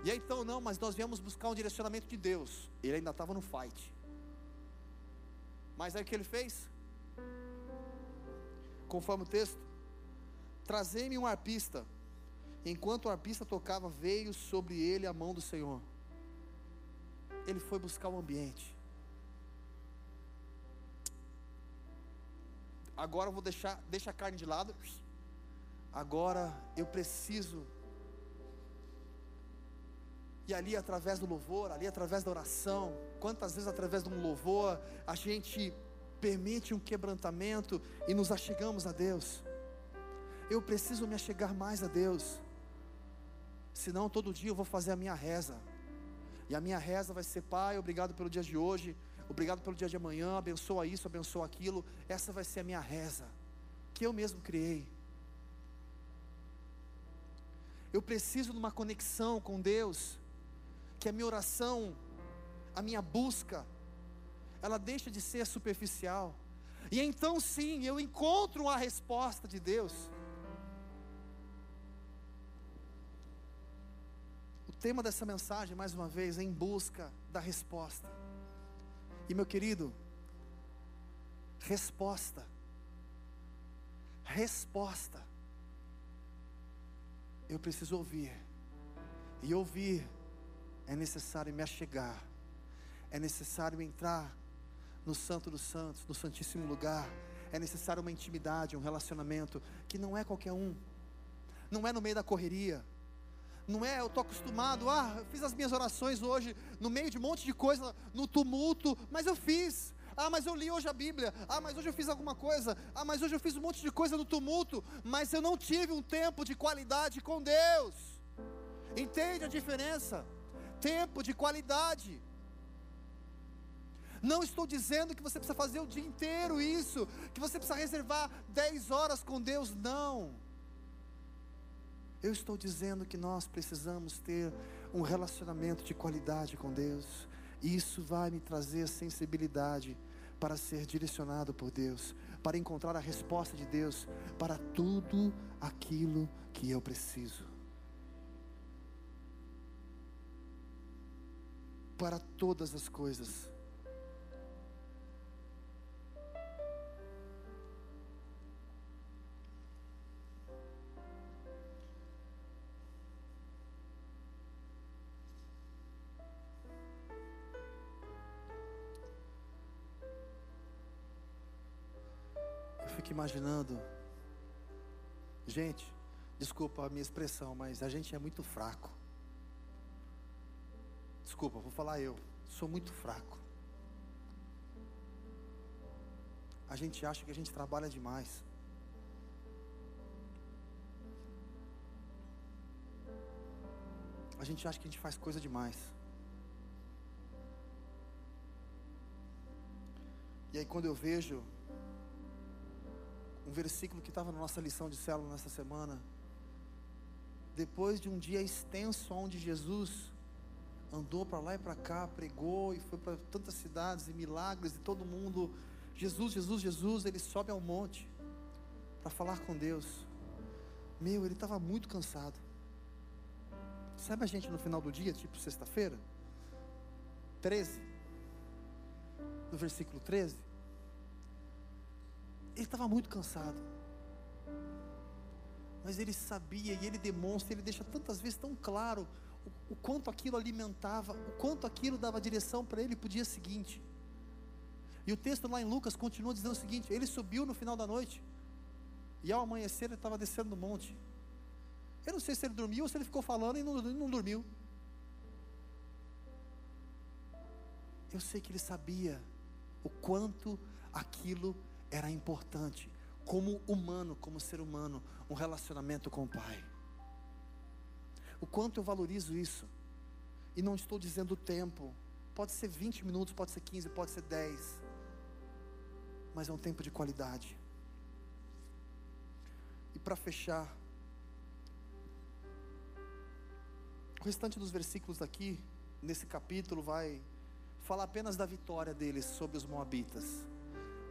E aí então, não, mas nós viemos buscar um direcionamento de Deus. Ele ainda estava no fight. Mas aí o que ele fez? Conforme o texto, trazei-me um arpista Enquanto o arpista tocava, veio sobre ele a mão do Senhor. Ele foi buscar o ambiente. Agora eu vou deixar, deixa a carne de lado. Agora eu preciso. E ali através do louvor, ali através da oração, quantas vezes através de um louvor a gente permite um quebrantamento e nos achegamos a Deus. Eu preciso me achegar mais a Deus. Senão todo dia eu vou fazer a minha reza. E a minha reza vai ser, Pai, obrigado pelo dia de hoje, obrigado pelo dia de amanhã, abençoa isso, abençoa aquilo. Essa vai ser a minha reza, que eu mesmo criei. Eu preciso de uma conexão com Deus, que a minha oração, a minha busca, ela deixa de ser superficial. E então sim, eu encontro a resposta de Deus. tema dessa mensagem, mais uma vez, é em busca da resposta. E meu querido, resposta. Resposta. Eu preciso ouvir. E ouvir é necessário me achegar. É necessário entrar no Santo dos Santos, no Santíssimo Lugar. É necessário uma intimidade, um relacionamento que não é qualquer um. Não é no meio da correria não é, eu estou acostumado, ah, fiz as minhas orações hoje, no meio de um monte de coisa, no tumulto, mas eu fiz. Ah, mas eu li hoje a Bíblia. Ah, mas hoje eu fiz alguma coisa. Ah, mas hoje eu fiz um monte de coisa no tumulto. Mas eu não tive um tempo de qualidade com Deus. Entende a diferença? Tempo de qualidade. Não estou dizendo que você precisa fazer o dia inteiro isso, que você precisa reservar 10 horas com Deus, não. Eu estou dizendo que nós precisamos ter um relacionamento de qualidade com Deus. E isso vai me trazer sensibilidade para ser direcionado por Deus, para encontrar a resposta de Deus para tudo aquilo que eu preciso. Para todas as coisas. Imaginando. Gente, desculpa a minha expressão, mas a gente é muito fraco. Desculpa, vou falar eu. Sou muito fraco. A gente acha que a gente trabalha demais. A gente acha que a gente faz coisa demais. E aí quando eu vejo um versículo que estava na nossa lição de célula nessa semana. Depois de um dia extenso onde Jesus andou para lá e para cá, pregou e foi para tantas cidades e milagres e todo mundo, Jesus, Jesus, Jesus, ele sobe ao monte para falar com Deus. Meu, ele estava muito cansado. Sabe a gente no final do dia, tipo sexta-feira? 13. No versículo 13 ele estava muito cansado. Mas ele sabia e ele demonstra, ele deixa tantas vezes tão claro o, o quanto aquilo alimentava, o quanto aquilo dava direção para ele para o dia seguinte. E o texto lá em Lucas continua dizendo o seguinte: ele subiu no final da noite, e ao amanhecer ele estava descendo do monte. Eu não sei se ele dormiu ou se ele ficou falando e não, não dormiu. Eu sei que ele sabia o quanto aquilo era importante, como humano, como ser humano, um relacionamento com o Pai. O quanto eu valorizo isso. E não estou dizendo o tempo. Pode ser 20 minutos, pode ser 15, pode ser 10. Mas é um tempo de qualidade. E para fechar, o restante dos versículos aqui, nesse capítulo, vai falar apenas da vitória deles sobre os Moabitas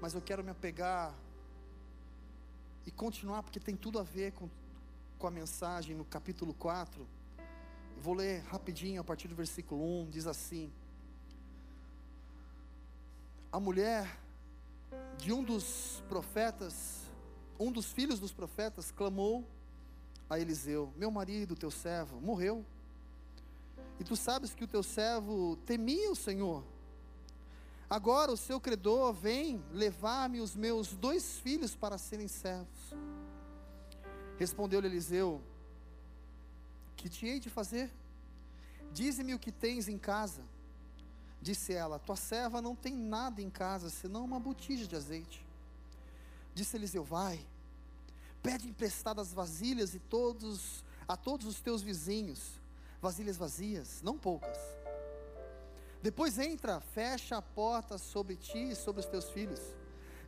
mas eu quero me apegar e continuar, porque tem tudo a ver com, com a mensagem no capítulo 4. Vou ler rapidinho a partir do versículo 1, diz assim: A mulher de um dos profetas, um dos filhos dos profetas, clamou a Eliseu: Meu marido, teu servo, morreu. E tu sabes que o teu servo temia o Senhor. Agora o seu credor vem levar-me os meus dois filhos para serem servos. Respondeu-lhe Eliseu: Que te hei de fazer? Dize-me o que tens em casa. Disse ela: Tua serva não tem nada em casa, senão uma botija de azeite. Disse Eliseu: Vai, pede emprestadas vasilhas e todos a todos os teus vizinhos, vasilhas vazias, não poucas. Depois entra, fecha a porta sobre ti e sobre os teus filhos.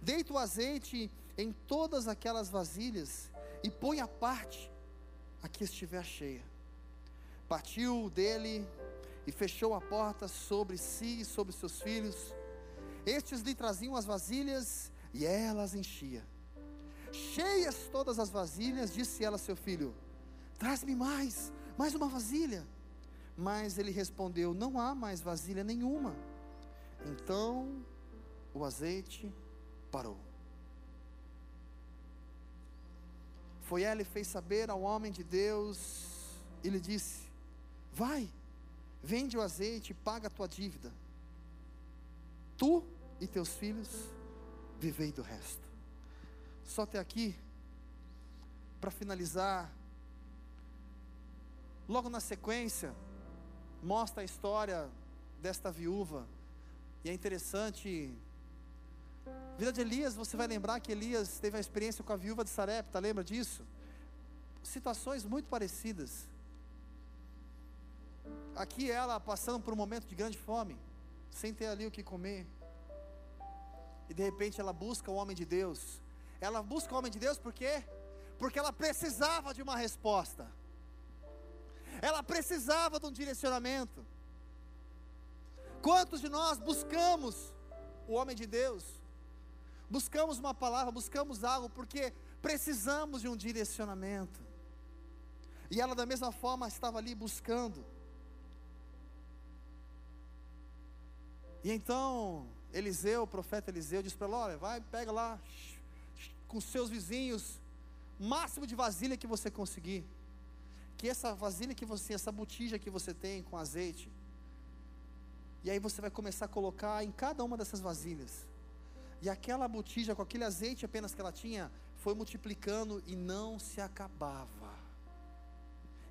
Deita o azeite em todas aquelas vasilhas e põe a parte a que estiver cheia. Partiu dele e fechou a porta sobre si e sobre seus filhos. Estes lhe traziam as vasilhas e ela as enchia. Cheias todas as vasilhas, disse ela a seu filho: Traz-me mais, mais uma vasilha. Mas ele respondeu: Não há mais vasilha nenhuma. Então o azeite parou. Foi ela e fez saber ao homem de Deus e lhe disse: Vai, vende o azeite e paga a tua dívida. Tu e teus filhos vivei do resto. Só até aqui, para finalizar, logo na sequência, mostra a história desta viúva, e é interessante. Vida de Elias, você vai lembrar que Elias teve a experiência com a viúva de Sarepta, lembra disso? Situações muito parecidas. Aqui ela passando por um momento de grande fome, sem ter ali o que comer. E de repente ela busca o homem de Deus. Ela busca o homem de Deus por quê? Porque ela precisava de uma resposta. Ela precisava de um direcionamento. Quantos de nós buscamos o homem de Deus? Buscamos uma palavra, buscamos algo porque precisamos de um direcionamento. E ela da mesma forma estava ali buscando. E então, Eliseu, o profeta Eliseu, disse para ela: Olha, vai, pega lá, com seus vizinhos, máximo de vasilha que você conseguir. Que essa vasilha que você, essa botija que você tem com azeite, e aí você vai começar a colocar em cada uma dessas vasilhas. E aquela botija com aquele azeite apenas que ela tinha, foi multiplicando e não se acabava.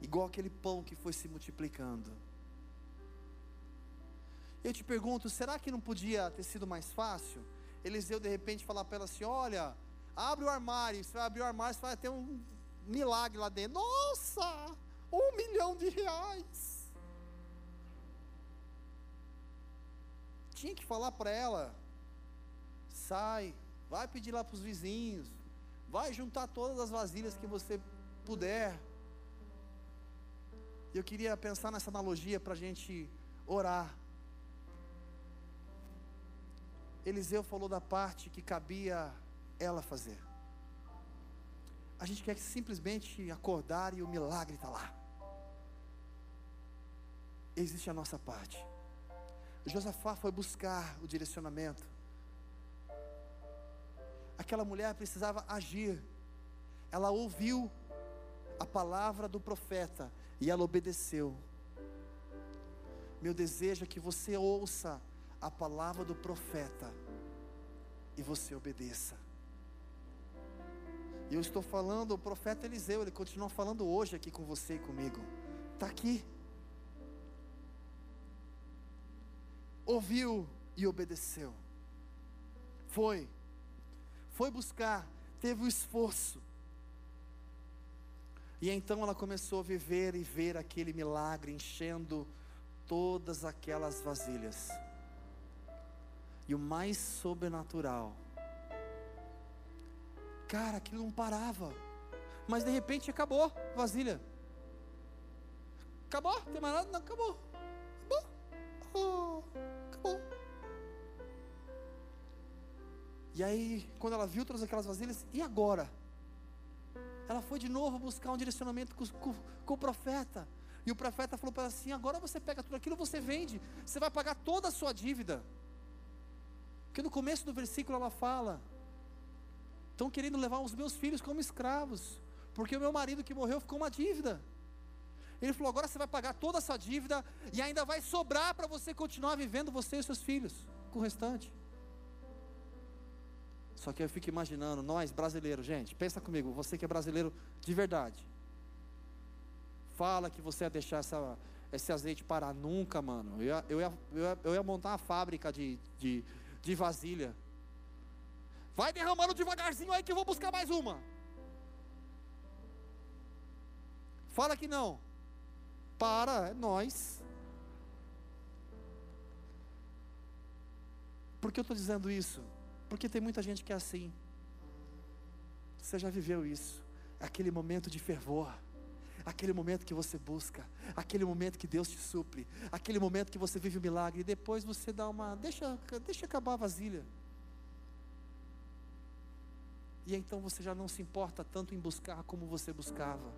Igual aquele pão que foi se multiplicando. Eu te pergunto, será que não podia ter sido mais fácil? Eliseu de repente falar para ela assim: Olha, abre o armário, você vai abrir o armário, você vai ter um milagre lá dentro. Nossa, um milhão de reais. Tinha que falar para ela: sai, vai pedir lá para os vizinhos, vai juntar todas as vasilhas que você puder. Eu queria pensar nessa analogia para a gente orar. Eliseu falou da parte que cabia ela fazer. A gente quer simplesmente acordar e o milagre está lá. Existe a nossa parte. Josafá foi buscar o direcionamento. Aquela mulher precisava agir. Ela ouviu a palavra do profeta e ela obedeceu. Meu desejo é que você ouça a palavra do profeta e você obedeça. E eu estou falando, o profeta Eliseu, ele continua falando hoje aqui com você e comigo. Está aqui. Ouviu e obedeceu. Foi. Foi buscar, teve o esforço. E então ela começou a viver e ver aquele milagre enchendo todas aquelas vasilhas. E o mais sobrenatural. Cara, aquilo não parava. Mas de repente acabou vasilha. Acabou? Tem mais nada? Não, acabou. Acabou. Oh, acabou. E aí, quando ela viu todas aquelas vasilhas, e agora? Ela foi de novo buscar um direcionamento com, com, com o profeta. E o profeta falou para ela assim: agora você pega tudo aquilo, você vende, você vai pagar toda a sua dívida. Porque no começo do versículo ela fala: estão querendo levar os meus filhos como escravos. porque o meu marido que morreu ficou uma dívida. Ele falou: agora você vai pagar toda essa dívida e ainda vai sobrar para você continuar vivendo você e seus filhos com o restante. Só que eu fico imaginando, nós brasileiros, gente, pensa comigo, você que é brasileiro de verdade. Fala que você ia deixar essa, esse azeite parar nunca, mano. Eu ia, eu ia, eu ia, montar uma fábrica de, de, de vasilha. Vai derramando devagarzinho aí que eu vou buscar mais uma. Fala que não para é nós. Por que eu estou dizendo isso? Porque tem muita gente que é assim. Você já viveu isso. Aquele momento de fervor. Aquele momento que você busca. Aquele momento que Deus te supre. Aquele momento que você vive o milagre. E depois você dá uma. Deixa, deixa acabar a vasilha. E então você já não se importa tanto em buscar como você buscava.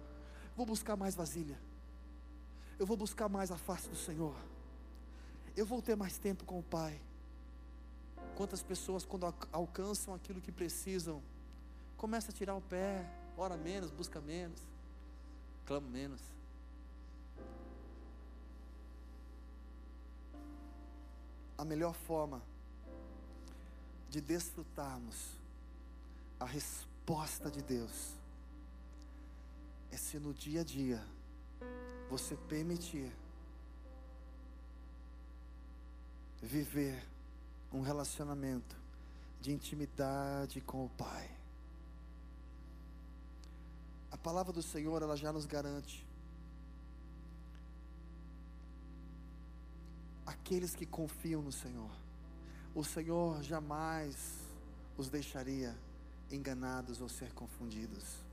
Vou buscar mais vasilha eu vou buscar mais a face do Senhor. Eu vou ter mais tempo com o Pai. Quantas pessoas, quando alcançam aquilo que precisam, começa a tirar o pé, ora menos, busca menos, clama menos. A melhor forma de desfrutarmos a resposta de Deus é se no dia a dia você permitir viver um relacionamento de intimidade com o Pai. A palavra do Senhor, ela já nos garante. Aqueles que confiam no Senhor, o Senhor jamais os deixaria enganados ou ser confundidos.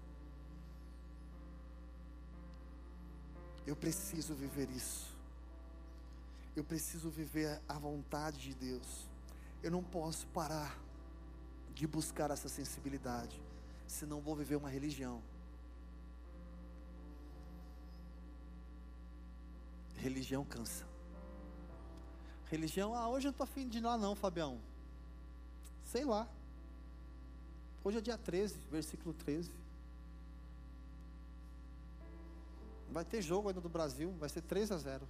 Eu preciso viver isso. Eu preciso viver a vontade de Deus. Eu não posso parar de buscar essa sensibilidade, senão vou viver uma religião. Religião cansa. Religião, ah, hoje eu não estou afim de ir lá não, Fabião. Sei lá. Hoje é dia 13, versículo 13. Vai ter jogo ainda do Brasil, vai ser 3 a 0.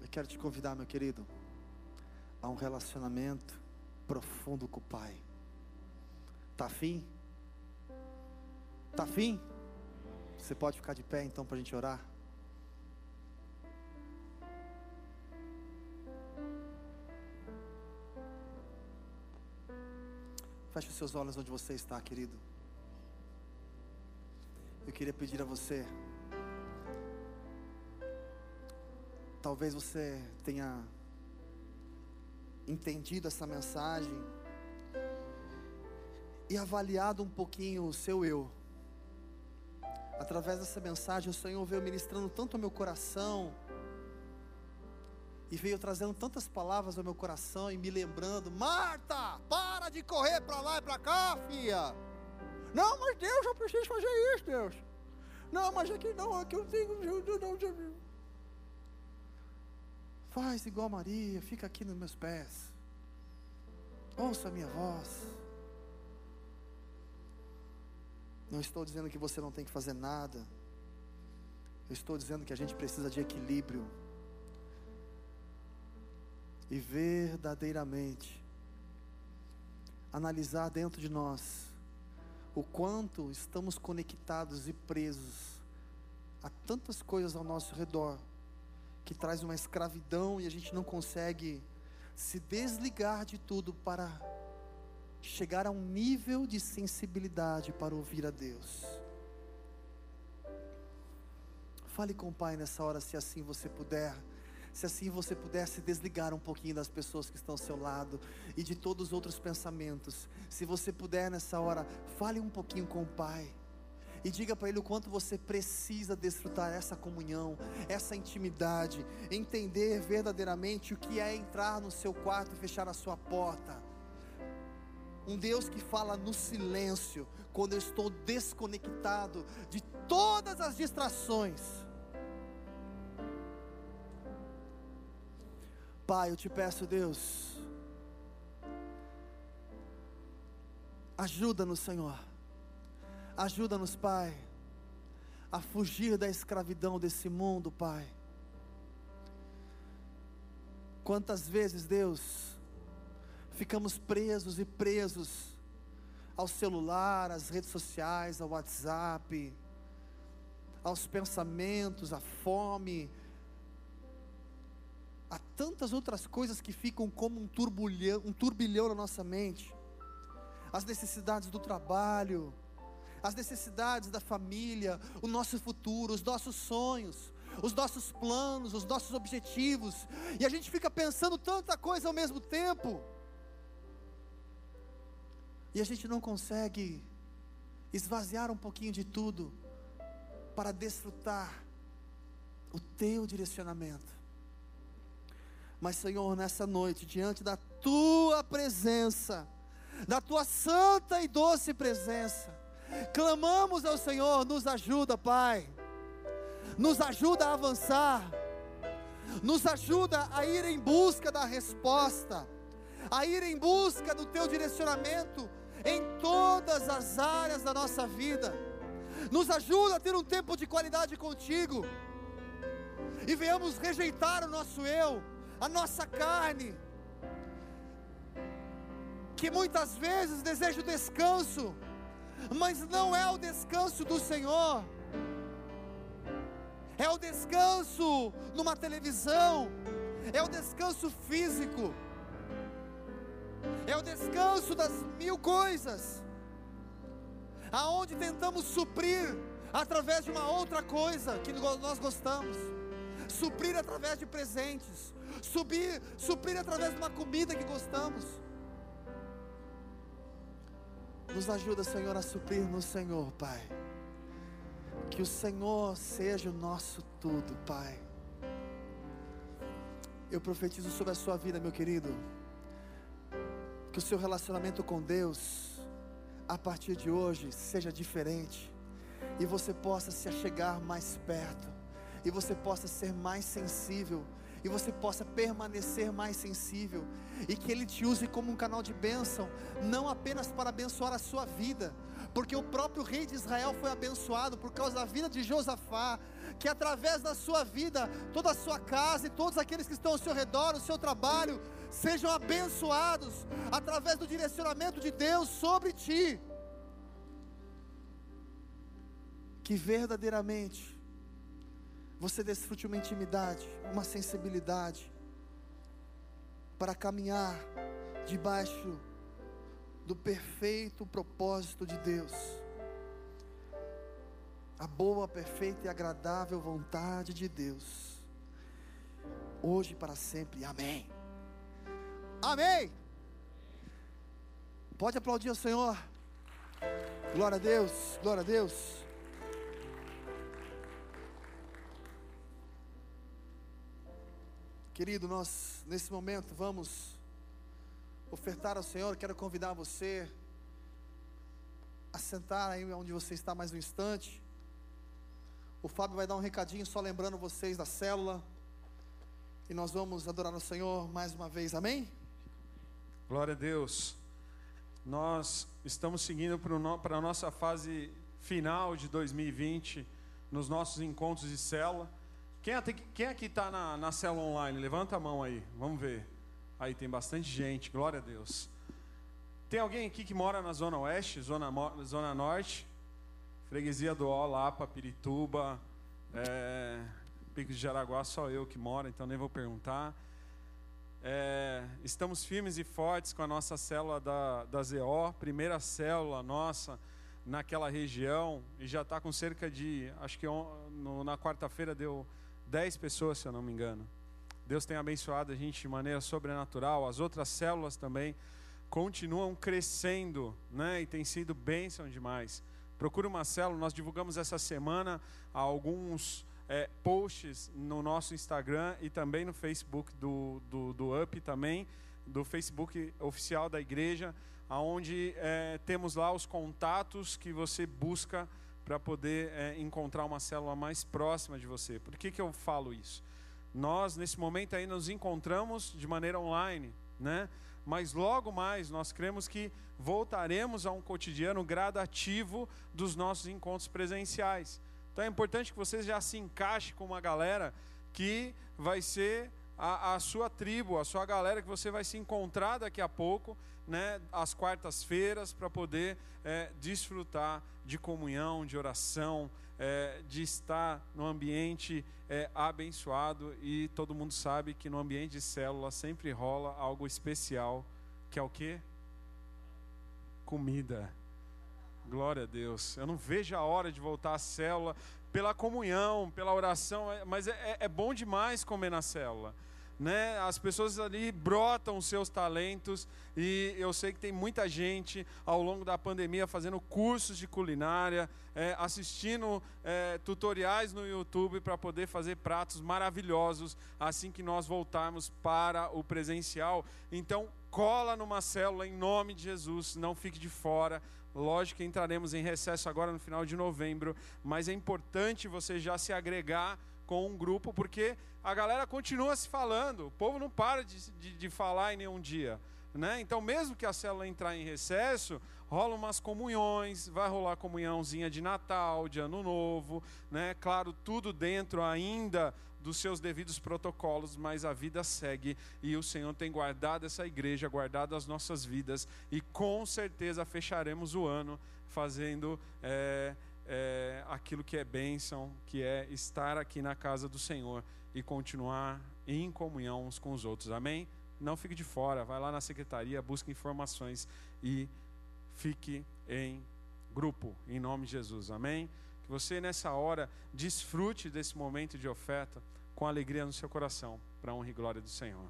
Eu quero te convidar, meu querido, a um relacionamento profundo com o Pai. Tá afim? Tá afim? Você pode ficar de pé então para a gente orar? Feche os seus olhos onde você está, querido eu queria pedir a você. Talvez você tenha entendido essa mensagem e avaliado um pouquinho o seu eu. Através dessa mensagem, o Senhor veio ministrando tanto ao meu coração e veio trazendo tantas palavras ao meu coração e me lembrando: Marta, para de correr para lá e para cá, filha. Não, mas Deus, eu preciso fazer isso, Deus. Não, mas aqui não, aqui eu tenho. Não, Faz igual Maria, fica aqui nos meus pés. Ouça a minha voz. Não estou dizendo que você não tem que fazer nada. Eu estou dizendo que a gente precisa de equilíbrio. E verdadeiramente analisar dentro de nós o quanto estamos conectados e presos a tantas coisas ao nosso redor que traz uma escravidão e a gente não consegue se desligar de tudo para chegar a um nível de sensibilidade para ouvir a Deus. Fale com o Pai nessa hora, se assim você puder se assim você pudesse desligar um pouquinho das pessoas que estão ao seu lado e de todos os outros pensamentos. Se você puder nessa hora, fale um pouquinho com o Pai. E diga para Ele o quanto você precisa desfrutar essa comunhão, essa intimidade, entender verdadeiramente o que é entrar no seu quarto e fechar a sua porta. Um Deus que fala no silêncio, quando eu estou desconectado de todas as distrações Pai, eu te peço, Deus, Ajuda-nos, Senhor. Ajuda-nos, Pai, a fugir da escravidão desse mundo, Pai. Quantas vezes, Deus, ficamos presos e presos ao celular, às redes sociais, ao WhatsApp, aos pensamentos, à fome, a tantas outras coisas que ficam como um turbilhão, um turbilhão na nossa mente. As necessidades do trabalho, as necessidades da família, o nosso futuro, os nossos sonhos, os nossos planos, os nossos objetivos, e a gente fica pensando tanta coisa ao mesmo tempo, e a gente não consegue esvaziar um pouquinho de tudo para desfrutar o teu direcionamento. Mas, Senhor, nessa noite, diante da tua presença, da tua santa e doce presença, Clamamos ao Senhor, nos ajuda, Pai. Nos ajuda a avançar. Nos ajuda a ir em busca da resposta, a ir em busca do teu direcionamento em todas as áreas da nossa vida. Nos ajuda a ter um tempo de qualidade contigo. E venhamos rejeitar o nosso eu, a nossa carne, que muitas vezes deseja o descanso, mas não é o descanso do Senhor, é o descanso numa televisão, é o descanso físico, é o descanso das mil coisas, aonde tentamos suprir através de uma outra coisa que nós gostamos, suprir através de presentes, subir, suprir através de uma comida que gostamos. Nos ajuda, Senhor, a suprir no Senhor, Pai. Que o Senhor seja o nosso tudo, Pai. Eu profetizo sobre a sua vida, meu querido. Que o seu relacionamento com Deus, a partir de hoje, seja diferente. E você possa se achegar mais perto. E você possa ser mais sensível e você possa permanecer mais sensível, e que Ele te use como um canal de bênção, não apenas para abençoar a sua vida, porque o próprio rei de Israel foi abençoado por causa da vida de Josafá, que através da sua vida, toda a sua casa e todos aqueles que estão ao seu redor, o seu trabalho, sejam abençoados através do direcionamento de Deus sobre ti. Que verdadeiramente você desfrute uma intimidade, uma sensibilidade, para caminhar debaixo do perfeito propósito de Deus, a boa, perfeita e agradável vontade de Deus, hoje e para sempre, amém. Amém. Pode aplaudir o Senhor. Glória a Deus, glória a Deus. Querido, nós nesse momento vamos ofertar ao Senhor. Quero convidar você a sentar aí onde você está mais um instante. O Fábio vai dar um recadinho só lembrando vocês da célula. E nós vamos adorar o Senhor mais uma vez, amém? Glória a Deus. Nós estamos seguindo para a nossa fase final de 2020, nos nossos encontros de célula. Quem, é, quem aqui está na, na célula online? Levanta a mão aí, vamos ver. Aí tem bastante gente, glória a Deus. Tem alguém aqui que mora na Zona Oeste, Zona, zona Norte? Freguesia do Ó, Lapa, Pirituba, é, Pico de Jaraguá, só eu que moro, então nem vou perguntar. É, estamos firmes e fortes com a nossa célula da, da ZO, primeira célula nossa naquela região, e já está com cerca de, acho que no, na quarta-feira deu 10 pessoas, se eu não me engano. Deus tem abençoado a gente de maneira sobrenatural. As outras células também continuam crescendo, né? E tem sido bênção demais. Procura uma célula. Nós divulgamos essa semana alguns é, posts no nosso Instagram e também no Facebook do, do, do UP também, do Facebook oficial da igreja, aonde é, temos lá os contatos que você busca para poder é, encontrar uma célula mais próxima de você. Por que, que eu falo isso? Nós, nesse momento aí, nos encontramos de maneira online, né? mas logo mais nós cremos que voltaremos a um cotidiano gradativo dos nossos encontros presenciais. Então é importante que você já se encaixe com uma galera que vai ser a, a, sua tribo, a sua galera que você vai se encontrar daqui a pouco, né, às quartas-feiras, para poder é, desfrutar de comunhão, de oração, é, de estar no ambiente é, abençoado. E todo mundo sabe que no ambiente de célula sempre rola algo especial, que é o quê? Comida. Glória a Deus. Eu não vejo a hora de voltar à célula pela comunhão, pela oração, mas é, é bom demais comer na célula né? As pessoas ali brotam seus talentos e eu sei que tem muita gente ao longo da pandemia fazendo cursos de culinária, é, assistindo é, tutoriais no YouTube para poder fazer pratos maravilhosos assim que nós voltarmos para o presencial. Então, cola numa célula em nome de Jesus, não fique de fora. Lógico que entraremos em recesso agora no final de novembro, mas é importante você já se agregar com um grupo, porque a galera continua se falando, o povo não para de, de, de falar em nenhum dia. Né? Então, mesmo que a célula entrar em recesso, rolam umas comunhões, vai rolar comunhãozinha de Natal, de Ano Novo, né? Claro, tudo dentro ainda dos seus devidos protocolos, mas a vida segue e o Senhor tem guardado essa igreja, guardado as nossas vidas e com certeza fecharemos o ano fazendo é, é, aquilo que é bênção, que é estar aqui na casa do Senhor e continuar em comunhão uns com os outros. Amém? Não fique de fora, vai lá na secretaria, busque informações e fique em grupo, em nome de Jesus. Amém? Que você nessa hora desfrute desse momento de oferta com alegria no seu coração, para a honra e glória do Senhor.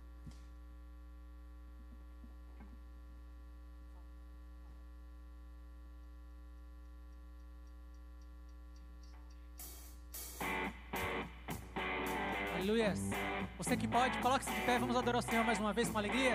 Aleluias. Você que pode, coloque-se de pé, vamos adorar o Senhor mais uma vez com alegria.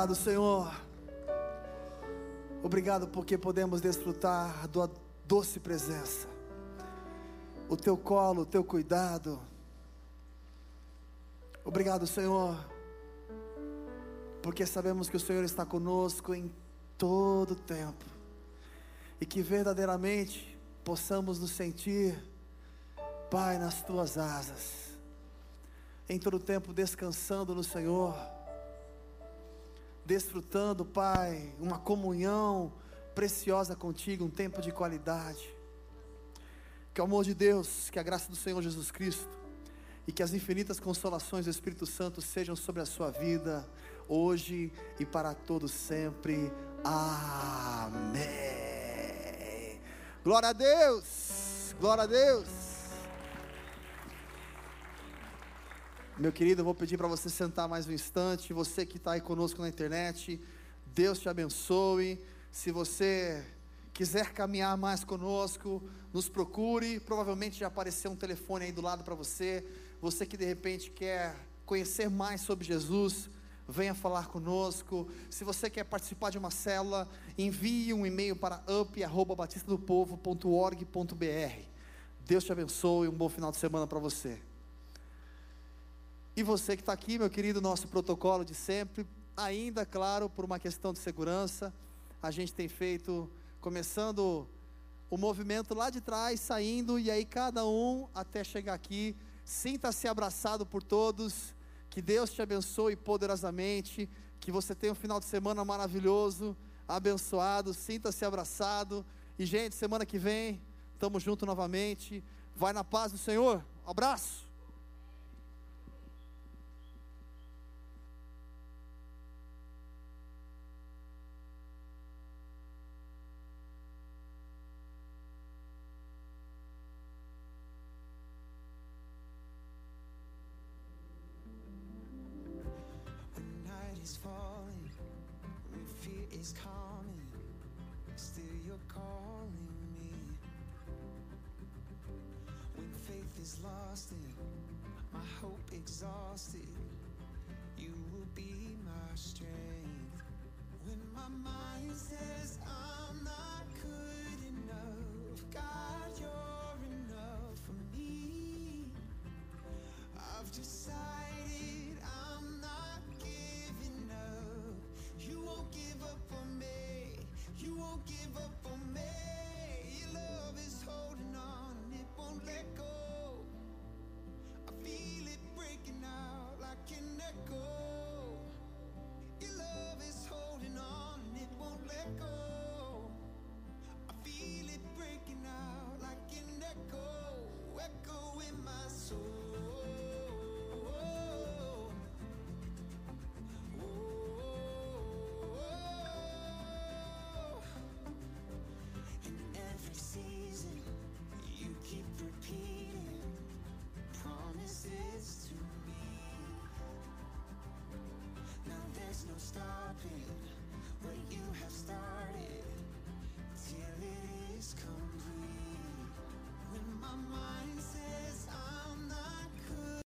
Obrigado, Senhor. Obrigado porque podemos desfrutar da doce presença. O teu colo, o teu cuidado. Obrigado, Senhor. Porque sabemos que o Senhor está conosco em todo o tempo. E que verdadeiramente possamos nos sentir, Pai, nas tuas asas. Em todo o tempo descansando no Senhor desfrutando, Pai, uma comunhão preciosa contigo, um tempo de qualidade. Que o amor de Deus, que a graça do Senhor Jesus Cristo e que as infinitas consolações do Espírito Santo sejam sobre a sua vida, hoje e para todos sempre. Amém. Glória a Deus, glória a Deus. Meu querido, eu vou pedir para você sentar mais um instante. Você que está aí conosco na internet, Deus te abençoe. Se você quiser caminhar mais conosco, nos procure. Provavelmente já apareceu um telefone aí do lado para você. Você que de repente quer conhecer mais sobre Jesus, venha falar conosco. Se você quer participar de uma célula, envie um e-mail para up@batistadopovo.org.br. Deus te abençoe, um bom final de semana para você. E você que está aqui, meu querido, nosso protocolo de sempre, ainda, claro, por uma questão de segurança, a gente tem feito, começando o movimento lá de trás, saindo, e aí cada um até chegar aqui, sinta-se abraçado por todos, que Deus te abençoe poderosamente, que você tenha um final de semana maravilhoso, abençoado, sinta-se abraçado, e gente, semana que vem, estamos juntos novamente, vai na paz do Senhor, abraço!